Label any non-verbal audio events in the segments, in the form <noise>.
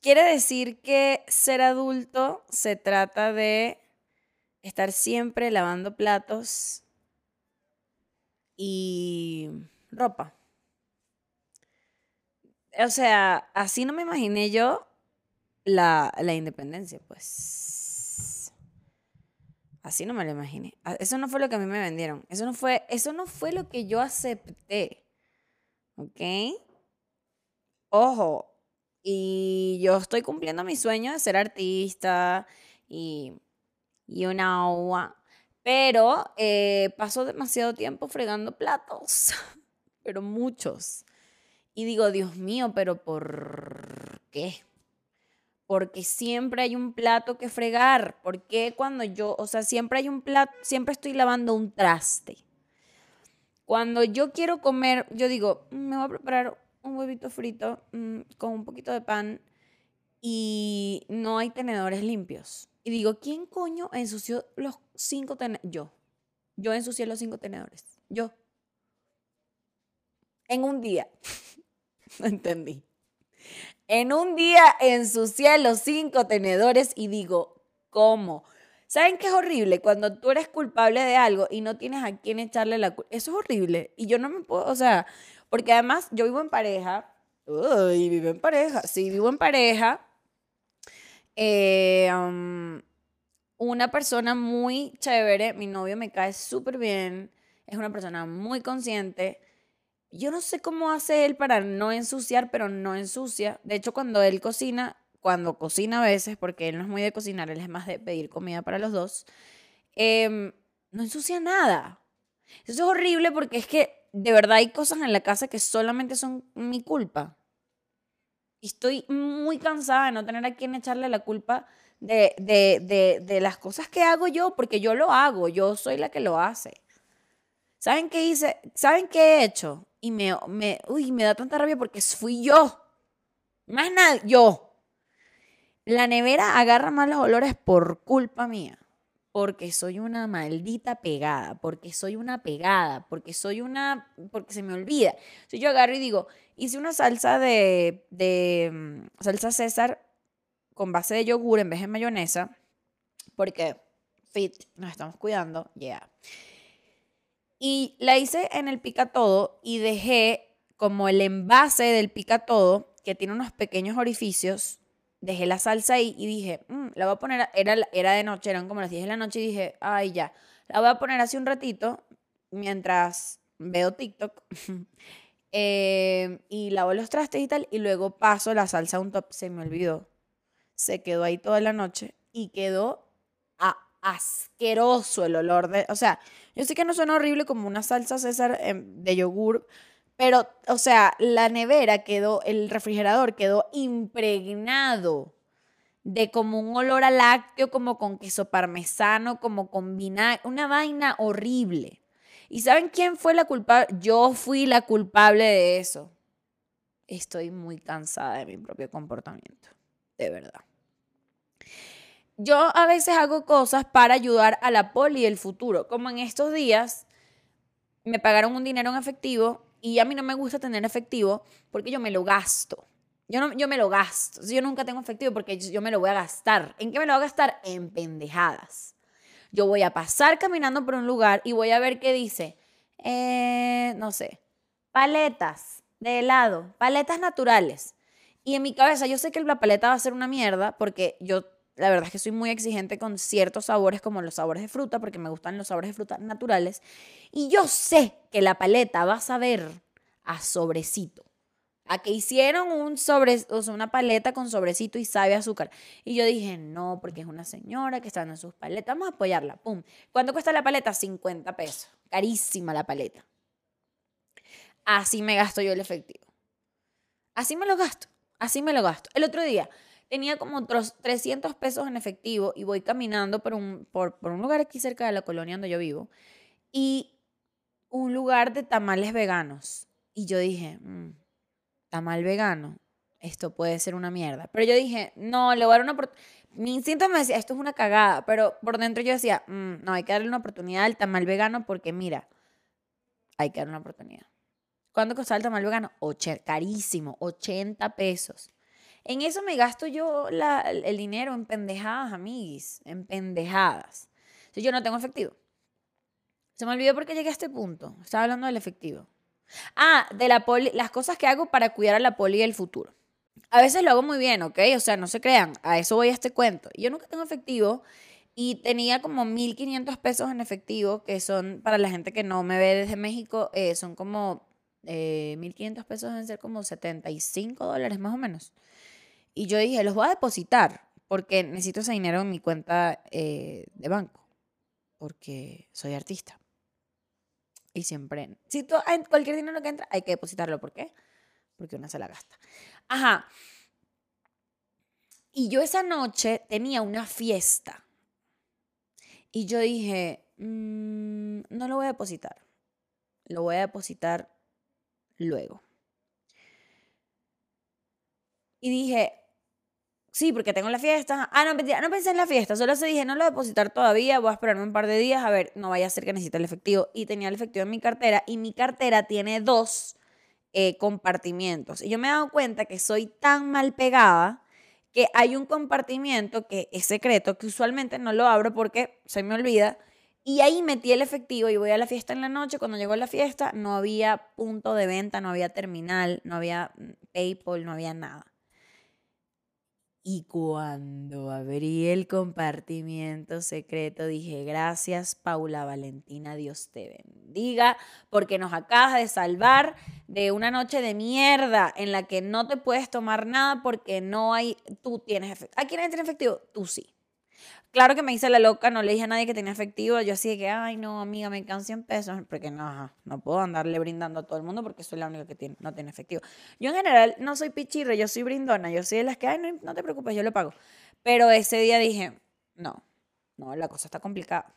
quiere decir que ser adulto se trata de estar siempre lavando platos y ropa. O sea, así no me imaginé yo la, la independencia, pues. Así no me lo imaginé. Ah, Eso no fue lo que a mí me vendieron. Eso no fue, eso no fue lo que yo acepté. ¿Ok? Ojo. Y yo estoy cumpliendo mi sueño de ser artista y, y una agua. Pero eh, paso demasiado tiempo fregando platos. <laughs> pero muchos. Y digo, Dios mío, pero ¿por qué? Porque siempre hay un plato que fregar. ¿Por qué cuando yo, o sea, siempre hay un plato, siempre estoy lavando un traste? Cuando yo quiero comer, yo digo, "Mm, me voy a preparar un huevito frito mm, con un poquito de pan y no hay tenedores limpios. Y digo, ¿quién coño ensució los cinco tenedores? Yo. Yo ensucié los cinco tenedores. Yo. En un día. <laughs> no entendí. En un día ensucié los cinco tenedores y digo, ¿cómo? ¿Saben qué es horrible? Cuando tú eres culpable de algo y no tienes a quién echarle la culpa. Eso es horrible. Y yo no me puedo, o sea, porque además yo vivo en pareja. Uy, vivo en pareja. Sí, vivo en pareja. Eh, um, una persona muy chévere. Mi novio me cae súper bien. Es una persona muy consciente. Yo no sé cómo hace él para no ensuciar, pero no ensucia. De hecho, cuando él cocina, cuando cocina a veces, porque él no es muy de cocinar, él es más de pedir comida para los dos, em, no ensucia nada. Eso es horrible porque es que de verdad hay cosas en la casa que solamente son mi culpa. Y estoy muy cansada de no tener a quien echarle la culpa de, de, de, de las cosas que hago yo, porque yo lo hago, yo soy la que lo hace. ¿Saben qué hice? ¿Saben qué he hecho? Y me, me, uy, me da tanta rabia porque fui yo. Más nada, yo. La nevera agarra malos olores por culpa mía. Porque soy una maldita pegada, porque soy una pegada, porque soy una, porque se me olvida. Si yo agarro y digo, hice una salsa de, de mm, salsa César con base de yogur en vez de mayonesa, porque fit, nos estamos cuidando, yeah. Y la hice en el pica todo y dejé como el envase del pica todo, que tiene unos pequeños orificios, dejé la salsa ahí y dije, "Mm, la voy a poner, a-". era, era de noche, eran como las 10 de la noche y dije, ay ya, la voy a poner así un ratito mientras veo TikTok <laughs> eh, y lavo los trastes y tal, y luego paso la salsa a un top, se me olvidó, se quedó ahí toda la noche y quedó a- asqueroso el olor de, o sea, yo sé que no suena horrible como una salsa César em, de yogur, pero, o sea, la nevera quedó, el refrigerador quedó impregnado de como un olor a lácteo, como con queso parmesano, como con vinagre, una vaina horrible. ¿Y saben quién fue la culpable? Yo fui la culpable de eso. Estoy muy cansada de mi propio comportamiento, de verdad. Yo a veces hago cosas para ayudar a la poli del futuro, como en estos días me pagaron un dinero en efectivo y a mí no me gusta tener efectivo porque yo me lo gasto. Yo, no, yo me lo gasto. Yo nunca tengo efectivo porque yo, me lo voy a gastar. ¿En qué me lo voy a gastar? En pendejadas. Yo voy a pasar caminando por un lugar y voy a ver qué dice. Eh, no sé. Paletas de helado. Paletas naturales. Y en mi cabeza yo sé que la paleta va a ser una mierda porque yo la verdad es que soy muy exigente con ciertos sabores como los sabores de fruta porque me gustan los sabores de fruta naturales. Y yo sé que la paleta va a saber a sobrecito. A que hicieron un sobre, una paleta con sobrecito y sabe azúcar. Y yo dije, no, porque es una señora que está en sus paletas. Vamos a apoyarla. Pum. ¿Cuánto cuesta la paleta? 50 pesos. Carísima la paleta. Así me gasto yo el efectivo. Así me lo gasto. Así me lo gasto. El otro día tenía como otros 300 pesos en efectivo y voy caminando por un, por, por un lugar aquí cerca de la colonia donde yo vivo y un lugar de tamales veganos. Y yo dije, "Mm, tamal vegano, esto puede ser una mierda. Pero yo dije, no, le voy a dar una oportunidad. Mi instinto me decía, esto es una cagada, pero por dentro yo decía, "Mm, no, hay que darle una oportunidad al tamal vegano porque mira, hay que darle una oportunidad. ¿Cuánto costaba el tamal vegano? Oche- carísimo, 80 pesos. En eso me gasto yo el dinero en pendejadas, amiguis, en pendejadas. Si yo no tengo efectivo. Se me olvidó porque llegué a este punto. Estaba hablando del efectivo. Ah, de la poli, las cosas que hago para cuidar a la poli del futuro. A veces lo hago muy bien, ¿ok? O sea, no se crean, a eso voy a este cuento. Yo nunca tengo efectivo y tenía como 1.500 pesos en efectivo, que son, para la gente que no me ve desde México, eh, son como eh, 1.500 pesos, deben ser como 75 dólares más o menos. Y yo dije, los voy a depositar porque necesito ese dinero en mi cuenta eh, de banco, porque soy artista. Y siempre, si tú, cualquier dinero que entra, hay que depositarlo. ¿Por qué? Porque una se la gasta. Ajá. Y yo esa noche tenía una fiesta. Y yo dije, mm, no lo voy a depositar. Lo voy a depositar luego. Y dije, sí, porque tengo la fiesta. Ah, no, no pensé en la fiesta, solo se dije, no lo voy a depositar todavía, voy a esperarme un par de días, a ver, no vaya a ser que necesite el efectivo. Y tenía el efectivo en mi cartera y mi cartera tiene dos eh, compartimientos. Y yo me he dado cuenta que soy tan mal pegada que hay un compartimiento que es secreto, que usualmente no lo abro porque se me olvida. Y ahí metí el efectivo y voy a la fiesta en la noche. Cuando llegó la fiesta no había punto de venta, no había terminal, no había mm, PayPal, no había nada. Y cuando abrí el compartimiento secreto, dije, gracias Paula Valentina, Dios te bendiga, porque nos acabas de salvar de una noche de mierda en la que no te puedes tomar nada porque no hay, tú tienes efectivo. ¿A quién tiene efectivo? Tú sí. Claro que me hice la loca, no le dije a nadie que tenía efectivo. Yo así de que, ay, no, amiga, me quedan 100 pesos. Porque no, no puedo andarle brindando a todo el mundo porque soy la única que tiene, no tiene efectivo. Yo en general no soy pichirre, yo soy brindona. Yo soy de las que, ay, no, no te preocupes, yo lo pago. Pero ese día dije, no, no, la cosa está complicada.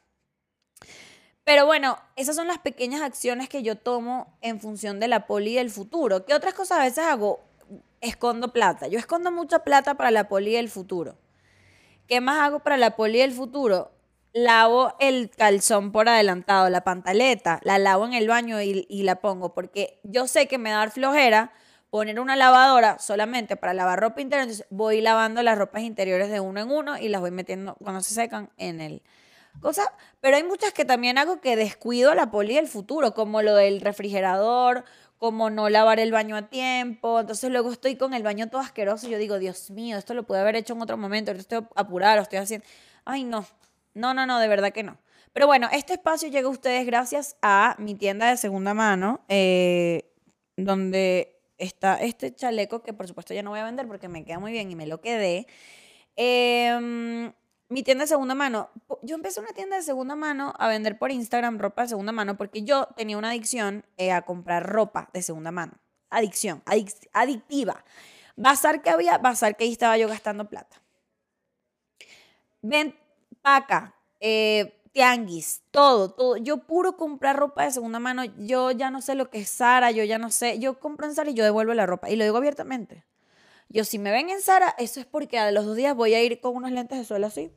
Pero bueno, esas son las pequeñas acciones que yo tomo en función de la poli del futuro. ¿Qué otras cosas a veces hago? Escondo plata. Yo escondo mucha plata para la poli del futuro. ¿Qué más hago para la poli del futuro? Lavo el calzón por adelantado, la pantaleta, la lavo en el baño y, la pongo, porque yo sé que me da flojera poner una lavadora solamente para lavar ropa interior, entonces voy lavando las ropas interiores de uno en uno y las voy metiendo cuando se secan en el cosa, pero hay muchas que también hago que descuido la poli del futuro, como lo del refrigerador, como no lavar el baño a tiempo. Entonces luego estoy con el baño todo asqueroso y yo digo, Dios mío, esto lo pude haber hecho en otro momento, estoy apurado, lo estoy haciendo. Ay, no, no, no, no, de verdad que no. Pero bueno, este espacio llega a ustedes gracias a mi tienda de segunda mano, eh, donde está este chaleco que por supuesto ya no voy a vender porque me queda muy bien y me lo quedé. Eh, mi tienda de segunda mano. Yo empecé una tienda de segunda mano a vender por Instagram ropa de segunda mano porque yo tenía una adicción eh, a comprar ropa de segunda mano. Adicción, adictiva. Bazar que había, bazar que ahí estaba yo gastando plata. Ven, paca, eh, tianguis, todo, todo. Yo puro comprar ropa de segunda mano. Yo ya no sé lo que es Sara, yo ya no sé. Yo compro en Sara y yo devuelvo la ropa. Y lo digo abiertamente. Yo si me ven en Sara, eso es porque a los dos días voy a ir con unos lentes de suelo así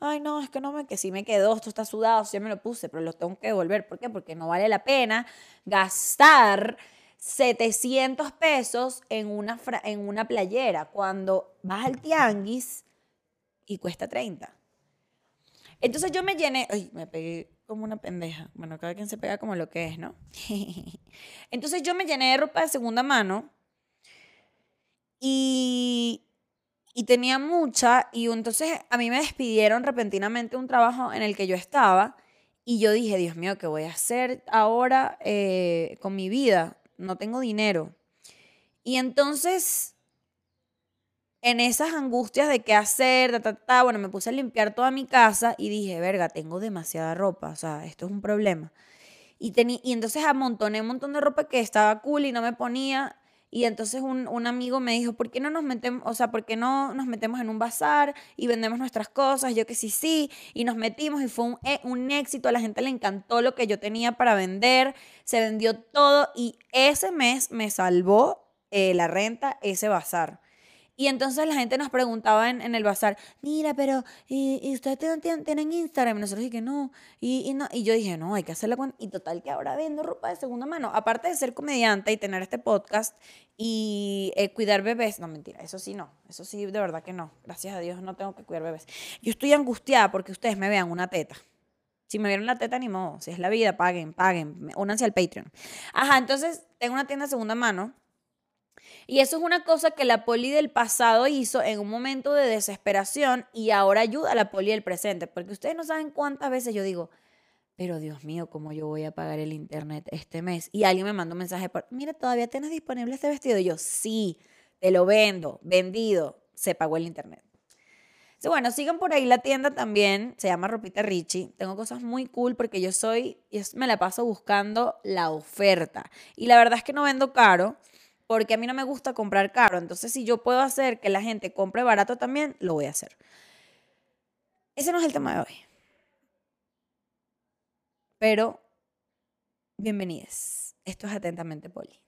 ay, no, es que no me, que sí me quedó, esto está sudado, sí me lo puse, pero lo tengo que devolver. ¿Por qué? Porque no vale la pena gastar 700 pesos en una, en una playera cuando vas al tianguis y cuesta 30. Entonces yo me llené, ay, me pegué como una pendeja. Bueno, cada quien se pega como lo que es, ¿no? <laughs> Entonces yo me llené de ropa de segunda mano y y tenía mucha y entonces a mí me despidieron repentinamente un trabajo en el que yo estaba y yo dije, Dios mío, ¿qué voy a hacer ahora eh, con mi vida? No tengo dinero. Y entonces, en esas angustias de qué hacer, ta, bueno, me puse a limpiar toda mi casa y dije, verga, tengo demasiada ropa, o sea, esto es un problema. Y, y entonces amontoné un montón de ropa que estaba cool y no me ponía y entonces un, un, amigo me dijo, ¿por qué no nos metemos, o sea, por qué no nos metemos en un bazar y vendemos nuestras cosas? Yo que sí, sí, y nos metimos y fue un, e, un éxito, a la gente le encantó lo que yo tenía para vender, se vendió todo y ese mes me salvó eh, la renta, ese bazar. Y entonces la gente nos preguntaba en, en el bazar, mira, pero ¿y, y ustedes tienen, tienen, Instagram? Y nosotros dije, no. Y, y, no. y yo dije, no, hay que hacerla con... Y total que ahora vendo ropa de segunda mano. Aparte de ser comediante y tener este podcast y eh, cuidar bebés, no, mentira, eso sí no. Eso sí, de verdad que no. Gracias a Dios no tengo que cuidar bebés. Yo estoy angustiada porque ustedes me vean una teta. Si me vieron la teta, ni modo. Si es la vida, paguen, paguen. Únanse al Patreon. Ajá, entonces tengo una tienda de segunda mano y eso es una cosa que la poli del pasado hizo en un momento de desesperación y ahora ayuda a la poli del presente. Porque ustedes no saben cuántas veces yo digo, pero Dios mío, ¿cómo yo voy a pagar el internet este mes? Y alguien me manda un mensaje, por, mira, ¿todavía tienes disponible este vestido? Y yo, sí, te lo vendo, vendido, se pagó el internet. bueno, sigan por ahí la tienda también, se llama Ropita Richie. Tengo cosas muy cool porque yo soy, me la paso buscando la oferta. Y la verdad es que no vendo caro porque a mí no me gusta comprar caro. Entonces, si yo puedo hacer que la gente compre barato también, lo voy a hacer. Ese no es el tema de hoy. Pero, bienvenidos. Esto es Atentamente Poli.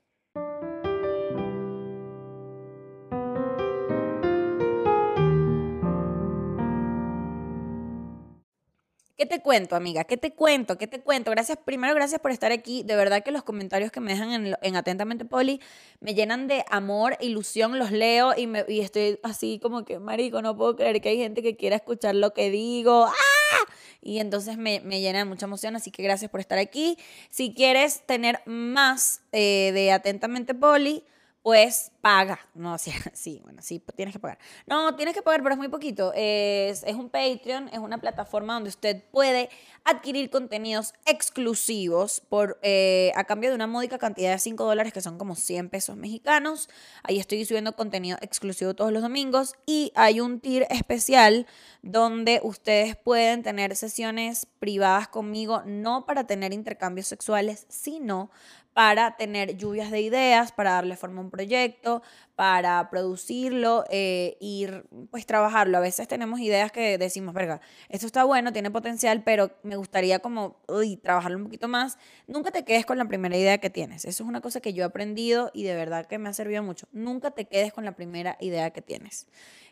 ¿Qué te cuento, amiga? ¿Qué te cuento? ¿Qué te cuento? Gracias, primero, gracias por estar aquí. De verdad que los comentarios que me dejan en, Atentamente Poli me llenan de amor, ilusión, los leo y, me, y estoy así como que, marico, no puedo creer que hay gente que quiera escuchar lo que digo. ¡Ah! Y entonces me, me llena de mucha emoción, así que gracias por estar aquí. Si quieres tener más eh, de Atentamente Poli, pues paga. No, sí, <laughs> sí, bueno, sí, tienes que pagar. No, tienes que pagar, pero es muy poquito. Es, es un Patreon, es una plataforma donde usted puede adquirir contenidos exclusivos por, eh, a cambio de una módica cantidad de 5 dólares, que son como 100 pesos mexicanos. Ahí estoy subiendo contenido exclusivo todos los domingos. Y hay un tier especial donde ustedes pueden tener sesiones privadas conmigo, no para tener intercambios sexuales, sino para tener lluvias de ideas, para darle forma a un proyecto, para producirlo eh, y pues trabajarlo. A veces tenemos ideas que decimos, verga, esto está bueno, tiene potencial, pero me gustaría como uy, trabajarlo un poquito más. Nunca te quedes con la primera idea que tienes. Eso es una cosa que yo he aprendido y de verdad que me ha servido mucho. Nunca te quedes con la primera idea que tienes.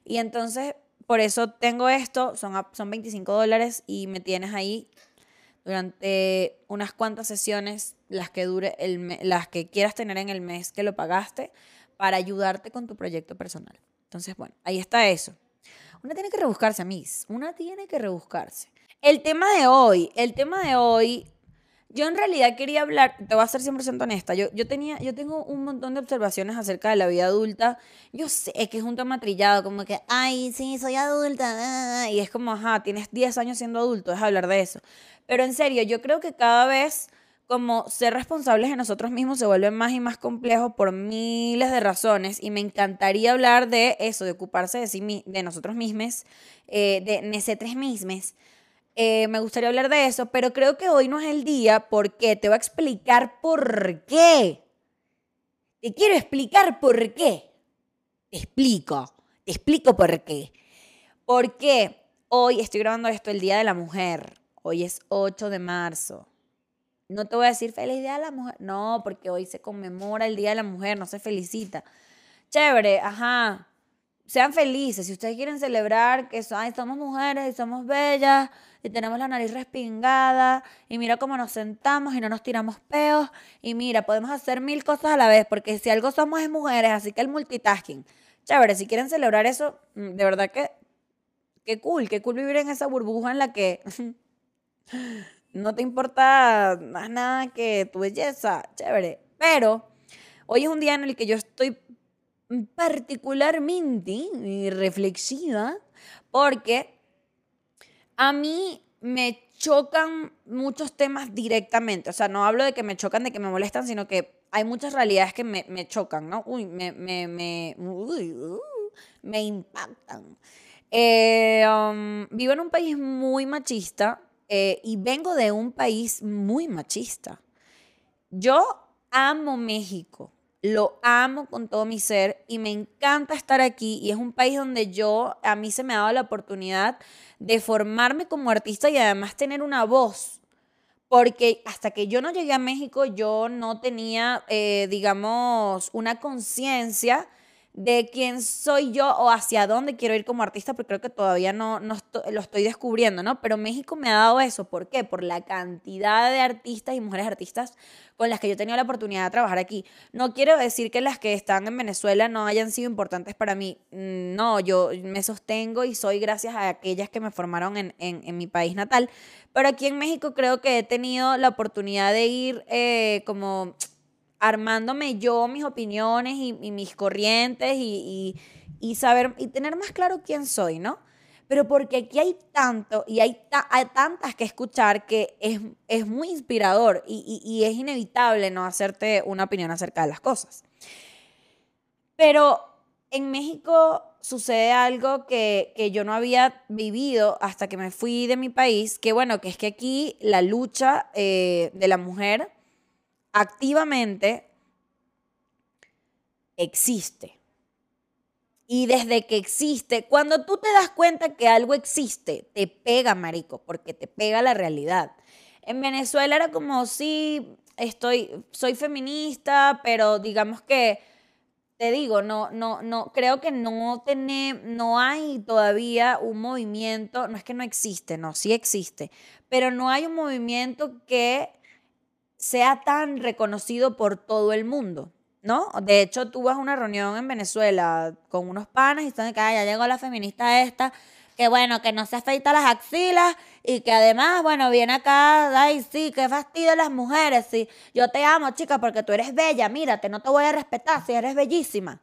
Y entonces, por eso tengo esto, son, son 25 dólares y me tienes ahí durante unas cuantas sesiones, las que dure el las que quieras tener en el mes que lo pagaste, para ayudarte con tu proyecto personal. Entonces, bueno, ahí está eso. Una tiene que rebuscarse, amigos. Una tiene que rebuscarse. El tema de hoy, el tema de hoy, yo en realidad quería hablar, te voy a ser 100% honesta, yo, yo, tenía, yo tengo un montón de observaciones acerca de la vida adulta. Yo sé que es un tema trillado, como que, ay, sí, soy adulta, y es como, ajá, tienes 10 años siendo adulto, es hablar de eso. Pero en serio, yo creo que cada vez como ser responsables de nosotros mismos se vuelve más y más complejo por miles de razones y me encantaría hablar de eso, de ocuparse de, sí, de nosotros mismos, eh, de nosotros mismos. Eh, me gustaría hablar de eso, pero creo que hoy no es el día porque te voy a explicar por qué. Te quiero explicar por qué. Te explico, te explico por qué. Porque hoy estoy grabando esto el Día de la Mujer. Hoy es 8 de marzo. No te voy a decir feliz día de la mujer. No, porque hoy se conmemora el día de la mujer, no se felicita. Chévere, ajá. Sean felices. Si ustedes quieren celebrar que somos mujeres y somos bellas y tenemos la nariz respingada y mira cómo nos sentamos y no nos tiramos peos y mira, podemos hacer mil cosas a la vez porque si algo somos es mujeres, así que el multitasking. Chévere, si quieren celebrar eso, mm, de verdad que qué cool, qué cool vivir en esa burbuja en la que <laughs> no te importa más nada que tu belleza, chévere. Pero hoy es un día en el que yo estoy particularmente reflexiva porque a mí me chocan muchos temas directamente. O sea, no hablo de que me chocan, de que me molestan, sino que hay muchas realidades que me, chocan, ¿no? Uy, me, me, me, uh, me impactan. Eh, um, vivo en un país muy machista eh, y vengo de un país muy machista. Yo amo México, lo amo con todo mi ser y me encanta estar aquí y es un país donde yo, a mí se me ha dado la oportunidad de formarme como artista y además tener una voz. Porque hasta que yo no llegué a México, yo no tenía, eh, digamos, una conciencia de quién soy yo o hacia dónde quiero ir como artista, porque creo que todavía no, no lo estoy descubriendo, ¿no? Pero México me ha dado eso. ¿Por qué? Por la cantidad de artistas y mujeres artistas con las que yo he tenido la oportunidad de trabajar aquí. No quiero decir que las que están en Venezuela no hayan sido importantes para mí. Mm, no, yo me sostengo y soy gracias a aquellas que me formaron en, en, mi país natal. Pero aquí en México creo que he tenido la oportunidad de ir eh, como armándome yo mis opiniones y, mis corrientes y, saber y tener más claro quién soy, ¿no? Pero porque aquí hay tanto y hay, tantas que escuchar que es, es muy inspirador y, es inevitable no hacerte una opinión acerca de las cosas. Pero en México sucede algo que, yo no había vivido hasta que me fui de mi país, que bueno, que es que aquí la lucha eh, de la mujer activamente existe. Y desde que existe, cuando tú te das cuenta que algo existe, te pega, marico, porque te pega la realidad. En Venezuela era como, sí, estoy, soy feminista, pero digamos que, te digo, no, no, no, creo que no tiene, no hay todavía un movimiento, no es que no existe, no, sí existe, pero no hay un movimiento que sea tan reconocido por todo el mundo, ¿no? De hecho, tú una reunión en Venezuela con unos panas y están de que ya llegó la feminista esta, que bueno, que no se afeita las axilas y que además, bueno, viene acá, ay, sí, qué fastidio las mujeres, sí, yo te amo, chica, porque tú eres bella, mírate, no te voy a respetar si eres bellísima.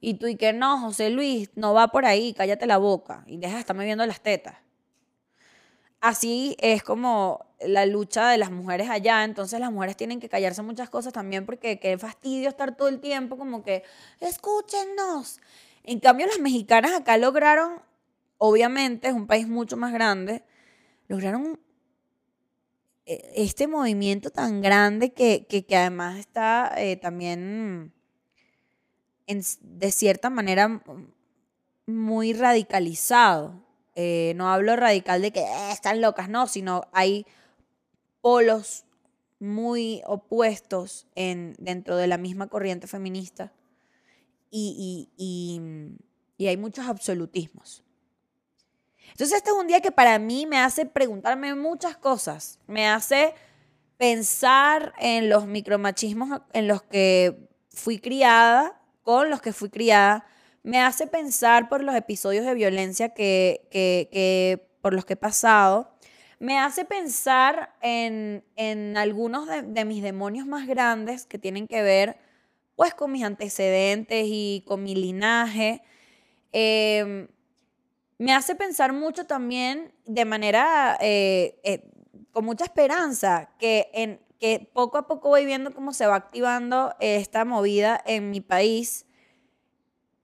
Y tú y que no, José Luis, no va por ahí, cállate la boca y deja de estarme viendo las tetas. Así es como la lucha de las mujeres allá, entonces las mujeres tienen que callarse muchas cosas también porque qué fastidio estar todo el tiempo como que, escúchenos. En cambio, las mexicanas acá lograron, obviamente es un país mucho más grande, lograron eh, este movimiento tan grande que, que, además está eh, también en, de cierta manera muy radicalizado. Eh, no hablo radical de que están locas, no, sino hay polos muy opuestos en, dentro de la misma corriente feminista y, y, hay muchos absolutismos. Entonces este es un día que para mí me hace preguntarme muchas cosas, me hace pensar en los micromachismos en los que fui criada, con los que fui criada, me hace pensar por los episodios de violencia que, que por los que he pasado, me hace pensar en, algunos de, mis demonios más grandes que tienen que ver pues con mis antecedentes y con mi linaje. Em, me hace pensar mucho también de manera, eh, eh, con mucha esperanza, que, en, que poco a poco voy viendo cómo se va activando esta movida en mi país,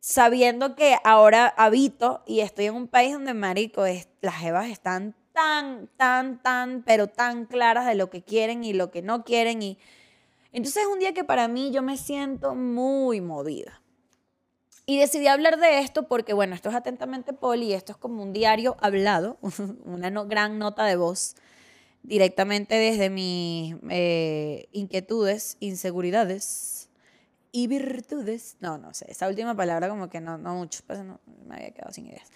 sabiendo que ahora habito y estoy en un país donde, marico, las evas están tan, tan, tan, pero tan claras de lo que quieren y lo que no quieren. Y entonces es un día que para mí yo me siento muy movida. Y decidí hablar de esto porque, bueno, esto es atentamente Poli, esto es como un diario hablado, <laughs> una gran nota de voz directamente desde mis eh, inquietudes, inseguridades y virtudes. No, no sé, esa última palabra como que no, no mucho, pues no, me había quedado sin ideas.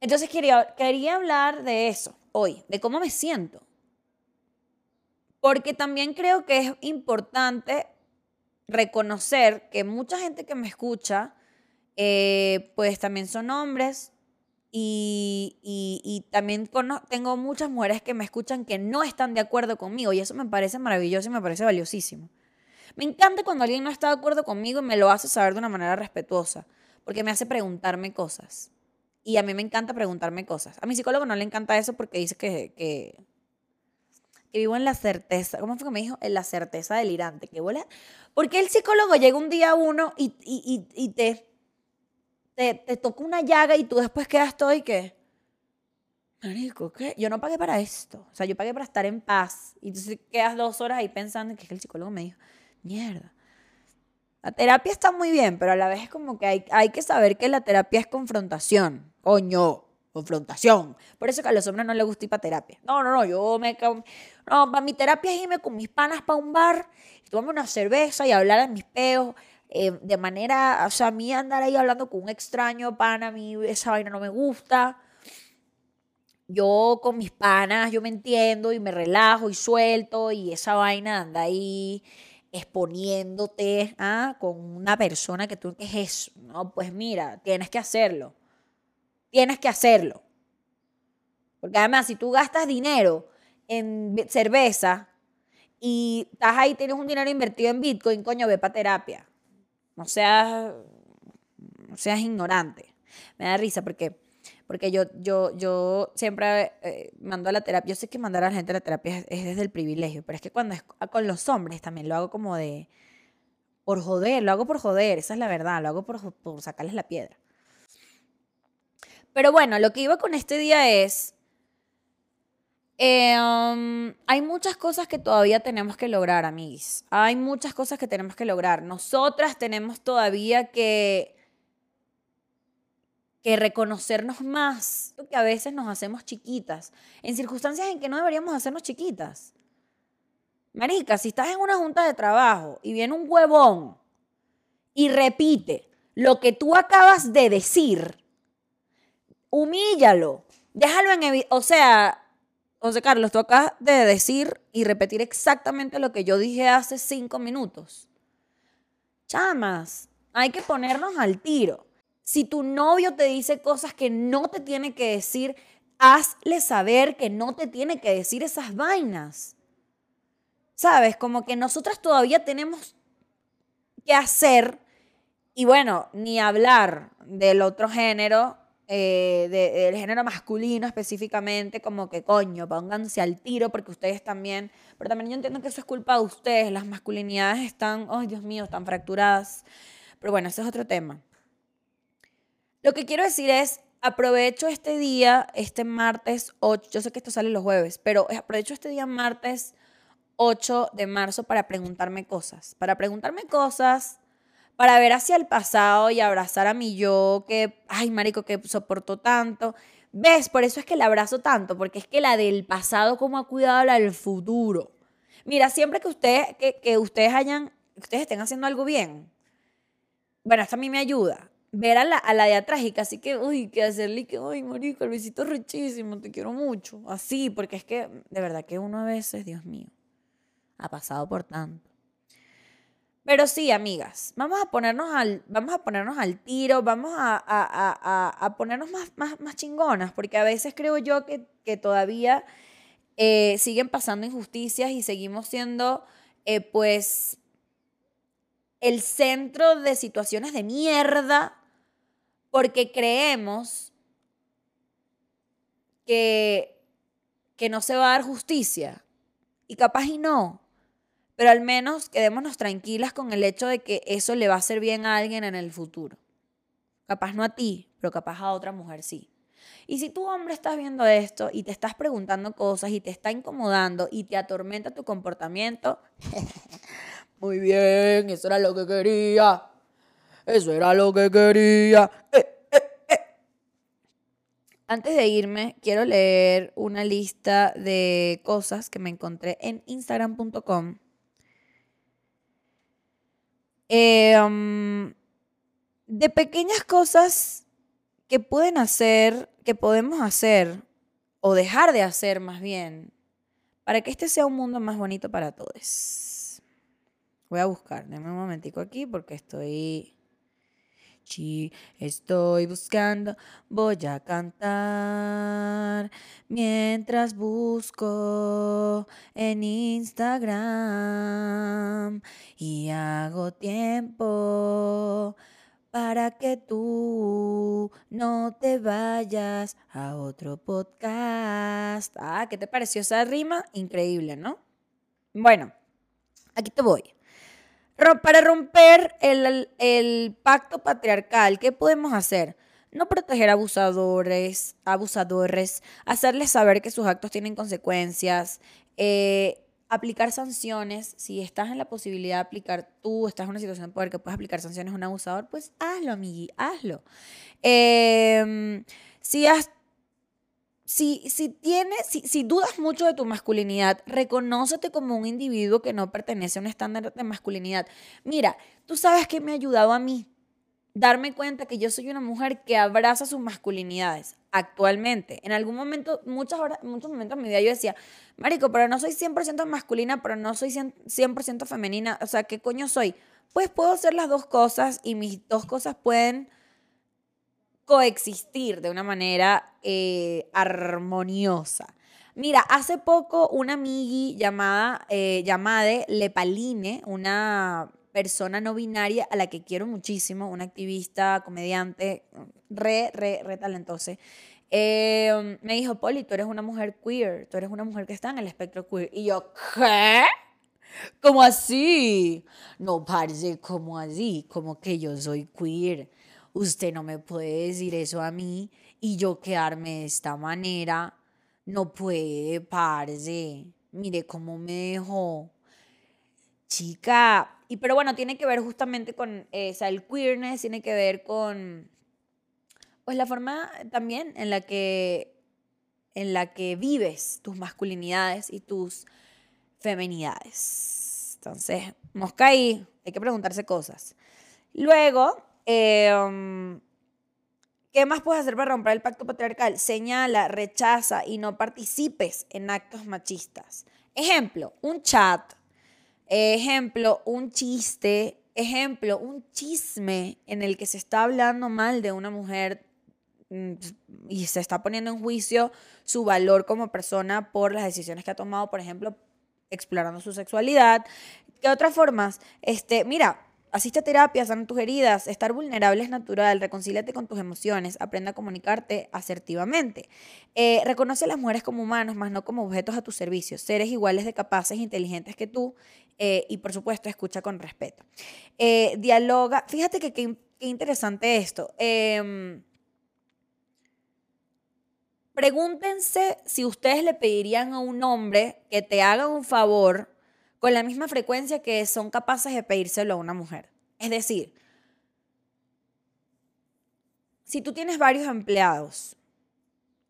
Entonces quería, quería hablar de eso hoy, de cómo me siento. Porque también creo que es importante reconocer que mucha gente que me escucha, eh, pues también son hombres y, y, también tengo muchas mujeres que me escuchan que no están de acuerdo conmigo y eso me parece maravilloso y me parece valiosísimo. Me encanta cuando alguien no está de acuerdo conmigo y me lo hace saber de una manera respetuosa, porque me hace preguntarme cosas. Y a mí me encanta preguntarme cosas. A mi psicólogo no le encanta eso porque dice que, que, vivo en la certeza. ¿Cómo fue que me dijo? En la certeza delirante. Que vuela. Porque el psicólogo llega un día uno y, y, y, te, te, te, toca una llaga y tú después quedas todo y que. Marico, ¿qué? Yo no pagué para esto. O sea, yo pagué para estar en paz. Y entonces quedas dos horas ahí pensando que que el psicólogo me dijo, mierda. La terapia está muy bien, pero a la vez es como que hay, hay que saber que la terapia es confrontación. Coño, confrontación. Por eso que a los hombres no les gusta ir para terapia. No, no, no, yo me... No, para mi terapia es irme con mis panas para un bar y tomarme una cerveza y hablar de mis peos eh, de manera, o sea, a mí andar ahí hablando con un extraño pana, a mí esa vaina no me gusta. Yo con mis panas, yo me entiendo y me relajo y suelto y esa vaina anda ahí exponiéndote ¿ah? con una persona que tú, ¿qué es eso? No, pues mira, tienes que hacerlo. Tienes que hacerlo. Porque además, si tú gastas dinero en cerveza y estás ahí, tienes un dinero invertido en Bitcoin, coño, ve para terapia. No seas, no seas ignorante. Me da risa porque porque yo, yo, yo siempre eh, mando a la terapia, yo sé que mandar a la gente a la terapia es, desde el privilegio, pero es que cuando es con los hombres también lo hago como de, por joder, lo hago por joder, esa es la verdad, lo hago por, sacarles la piedra. Pero bueno, lo que iba con este día es, eh, um, hay muchas cosas que todavía tenemos que lograr, amigos. Hay muchas cosas que tenemos que lograr. Nosotras tenemos todavía que que reconocernos más, que a veces nos hacemos chiquitas, en circunstancias en que no deberíamos hacernos chiquitas. Marica, si estás en una junta de trabajo y viene un huevón y repite lo que tú acabas de decir, humíllalo, déjalo en... O sea, José Carlos, tú acabas de decir y repetir exactamente lo que yo dije hace cinco minutos. Chamas, hay que ponernos al tiro. Si tu novio te dice cosas que no te tiene que decir, hazle saber que no te tiene que decir esas vainas. ¿Sabes? Como que nosotras todavía tenemos que hacer, y bueno, ni hablar del otro género, eh, del género masculino específicamente, como que coño, pónganse al tiro porque ustedes también, pero también yo entiendo que eso es culpa de ustedes, las masculinidades están, ay Dios mío, están fracturadas, pero bueno, ese es otro tema. Lo que quiero decir es, aprovecho este día, este martes 8, yo sé que esto sale los jueves, pero aprovecho este día martes 8 de marzo para preguntarme cosas, para preguntarme cosas, para ver hacia el pasado y abrazar a mi yo que, ay, marico, que soportó tanto. ¿Ves? Por eso es que la abrazo tanto, porque es que la del pasado como ha cuidado la del futuro. Mira, siempre que ustedes, que, que ustedes hayan, ustedes estén haciendo algo bien, bueno, esto a mí me ayuda ver a la, a la de atrás y que, uy, que hacerle que, uy, marico, el besito rechísimo, te quiero mucho. Así, porque es que, de verdad que uno a veces, Dios mío, ha pasado por tanto. Pero sí, amigas, vamos a ponernos al, vamos a ponernos al tiro, vamos a, a, a, ponernos más, más, más, chingonas, porque a veces creo yo que, que todavía eh, siguen pasando injusticias y seguimos siendo, eh, pues, el centro de situaciones de mierda porque creemos que, que no se va a dar justicia. Y capaz y no. Pero al menos quedémonos tranquilas con el hecho de que eso le va a hacer bien a alguien en el futuro. Capaz no a ti, pero capaz a otra mujer sí. Y si tú, hombre, estás viendo esto y te estás preguntando cosas y te está incomodando y te atormenta tu comportamiento, <laughs> muy bien, eso era lo que quería. Eso era lo que quería. Eh, eh, eh. Antes de irme, quiero leer una lista de cosas que me encontré en instagram.com. Um, de pequeñas cosas que pueden hacer, que podemos hacer, o dejar de hacer más bien, para que este sea un mundo más bonito para todos. Voy a buscar, denme un momentico aquí porque estoy estoy buscando, voy a cantar mientras busco en Instagram y hago tiempo para que tú no te vayas a otro podcast. Ah, ¿qué te pareció esa rima? Increíble, ¿no? Bueno, aquí te voy. Para romper el, pacto patriarcal, ¿qué podemos hacer? No proteger abusadores, abusadores, hacerles saber que sus actos tienen consecuencias, eh, aplicar sanciones. Si estás en la posibilidad de aplicar, tú estás en una situación de poder que puedes aplicar sanciones a un abusador, pues hazlo, amigui, hazlo. Em, si has si, si tienes, si, si dudas mucho de tu masculinidad, reconócete como un individuo que no pertenece a un estándar de masculinidad. Mira, tú sabes que me ha ayudado a mí darme cuenta que yo soy una mujer que abraza sus masculinidades actualmente. En algún momento, muchas horas, muchos momentos de mi vida yo decía, Marico, pero no soy 100% masculina, pero no soy 100% femenina. O sea, ¿qué coño soy? Pues puedo hacer las dos cosas y mis dos cosas pueden coexistir de una manera eh, armoniosa. Mira, hace poco una amigui llamada, eh, llamada Lepaline, una persona no binaria a la que quiero muchísimo, una activista, comediante, re, re, re talentosa, eh, me dijo, Poli, tú eres una mujer queer, tú eres una mujer que está en el espectro queer. Y yo, ¿qué? ¿Cómo así? No, parce, ¿cómo así? Como que yo soy queer. Usted no me puede decir eso a mí y yo quedarme de esta manera. No puede, parce. Mire cómo me dejó. Chica, y pero bueno, tiene que ver justamente con, eh, o sea, el queerness tiene que ver con, pues la forma también en la que, en la que vives tus masculinidades y tus feminidades. Entonces, mosca ahí, hay que preguntarse cosas. Luego, em, ¿qué más puedes hacer para romper el pacto patriarcal? Señala, rechaza y no participes en actos machistas. Ejemplo, un chat Ejemplo, un chiste, ejemplo, un chisme en el que se está hablando mal de una mujer mm, y se está poniendo en juicio su valor como persona por las decisiones que ha tomado, por ejemplo, explorando su sexualidad. ¿Qué otras formas? Este, mira, Asiste a terapia, sana tus heridas. Estar vulnerable es natural. Reconcíliate con tus emociones. Aprende a comunicarte asertivamente. Eh, reconoce a las mujeres como humanos, más no como objetos a tu servicio. Seres iguales de capaces e inteligentes que tú. Eh, y por supuesto, escucha con respeto. Eh, dialoga. Fíjate que qué interesante esto. Em, pregúntense si ustedes le pedirían a un hombre que te haga un favor con la misma frecuencia que son capaces de pedírselo a una mujer. Es decir, si tú tienes varios empleados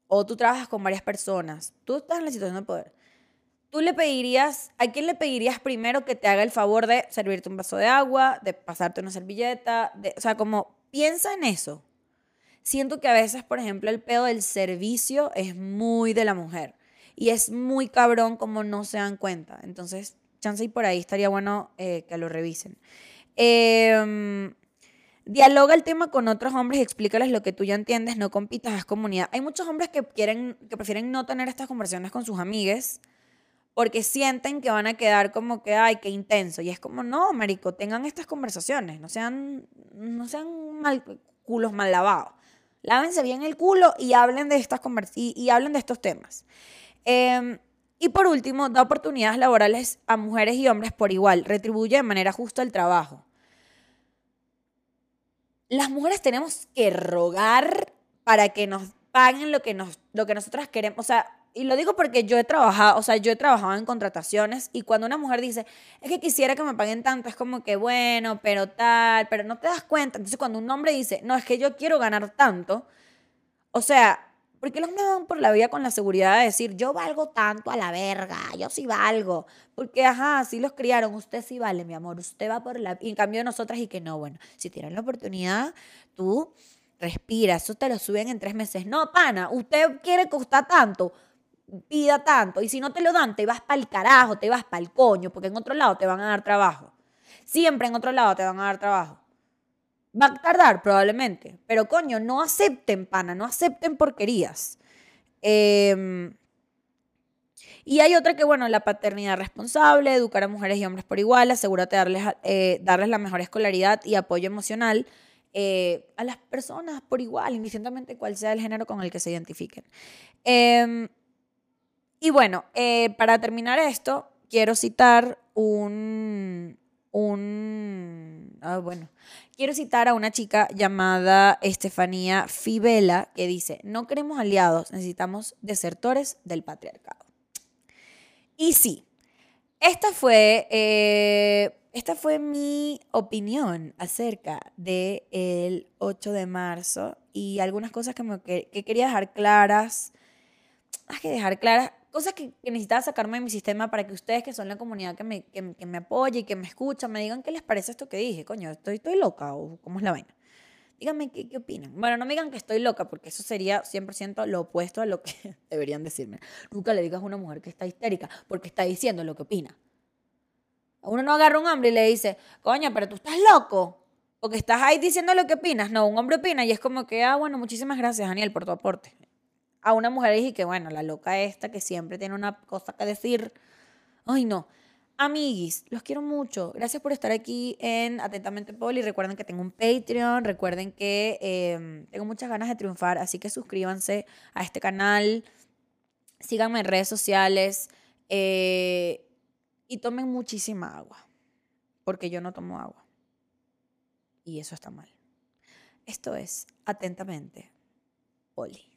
o tú trabajas con varias personas, tú estás en la situación de poder. Tú le pedirías, ¿a quién le pedirías primero que te haga el favor de servirte un vaso de agua, de pasarte una servilleta? De, o sea, como piensa en eso. Siento que a veces, por ejemplo, el pedo del servicio es muy de la mujer y es muy cabrón como no se dan cuenta. Entonces, chance y por ahí estaría bueno eh, que lo revisen. Em, dialoga el tema con otros hombres y explícales lo que tú ya entiendes, no compitas, haz comunidad. Hay muchos hombres que, quieren, que prefieren no tener estas conversaciones con sus amigues porque sienten que van a quedar como que, ay, qué intenso. Y es como, no, marico, tengan estas conversaciones, no sean, no sean mal, culos mal lavados. Lávense bien el culo y hablen de, estas y, y hablen de estos temas. Eh, y por último, da oportunidades laborales a mujeres y hombres por igual, retribuye de manera justa el trabajo. Las mujeres tenemos que rogar para que nos paguen lo que, nos, lo que nosotras queremos. O sea, y lo digo porque yo he trabajado, o sea, yo he trabajado en contrataciones y cuando una mujer dice, es que quisiera que me paguen tanto, es como que bueno, pero tal, pero no te das cuenta. Entonces cuando un hombre dice, no, es que yo quiero ganar tanto, o sea, porque los hombres van por la vida con la seguridad de decir, yo valgo tanto a la verga, yo sí valgo. Porque, ajá, así los criaron, usted sí vale, mi amor, usted va por la... Y en cambio nosotras y que no, bueno, si tienen la oportunidad, tú respira, eso te lo suben en tres meses. No, pana, usted quiere costar tanto, pida tanto. Y si no te lo dan, te vas para el carajo, te vas para el coño, porque en otro lado te van a dar trabajo. Siempre en otro lado te van a dar trabajo. Va a tardar probablemente, pero coño, no acepten pana, no acepten porquerías. Em, y hay otra que, bueno, la paternidad responsable, educar a mujeres y hombres por igual, asegúrate darles, eh, darles la mejor escolaridad y apoyo emocional eh, a las personas por igual, indistintamente cuál sea el género con el que se identifiquen. Em, y bueno, eh, para terminar esto, quiero citar un, un, ah, bueno, quiero citar a una chica llamada Estefanía Fibela que dice, no queremos aliados, necesitamos desertores del patriarcado. Y sí, esta fue, eh, esta fue mi opinión acerca del el 8 de marzo y algunas cosas que, me, que quería dejar claras hay que dejar claras cosas que, necesitaba sacarme de mi sistema para que ustedes, que son la comunidad que me, que, me apoya y que me escucha, me digan qué les parece esto que dije. Coño, ¿estoy, estoy loca o cómo es la vaina? Díganme qué, qué opinan. Bueno, no me digan que estoy loca, porque eso sería 100% lo opuesto a lo que <laughs> deberían decirme. Nunca le digas a una mujer que está histérica, porque está diciendo lo que opina. Uno no agarra un hombre y le dice, coño, pero tú estás loco. Porque estás ahí diciendo lo que opinas. No, un hombre opina y es como que, ah, bueno, muchísimas gracias, Daniel, por tu aporte. A una mujer dije que, bueno, la loca esta que siempre tiene una cosa que decir. Ay, no. Amiguis, los quiero mucho. Gracias por estar aquí en Atentamente Poli. Recuerden que tengo un Patreon. Recuerden que em, tengo muchas ganas de triunfar. Así que suscríbanse a este canal. Síganme en redes sociales. Eh, y tomen muchísima agua, porque yo no tomo agua. Y eso está mal. Esto es, atentamente, Oli.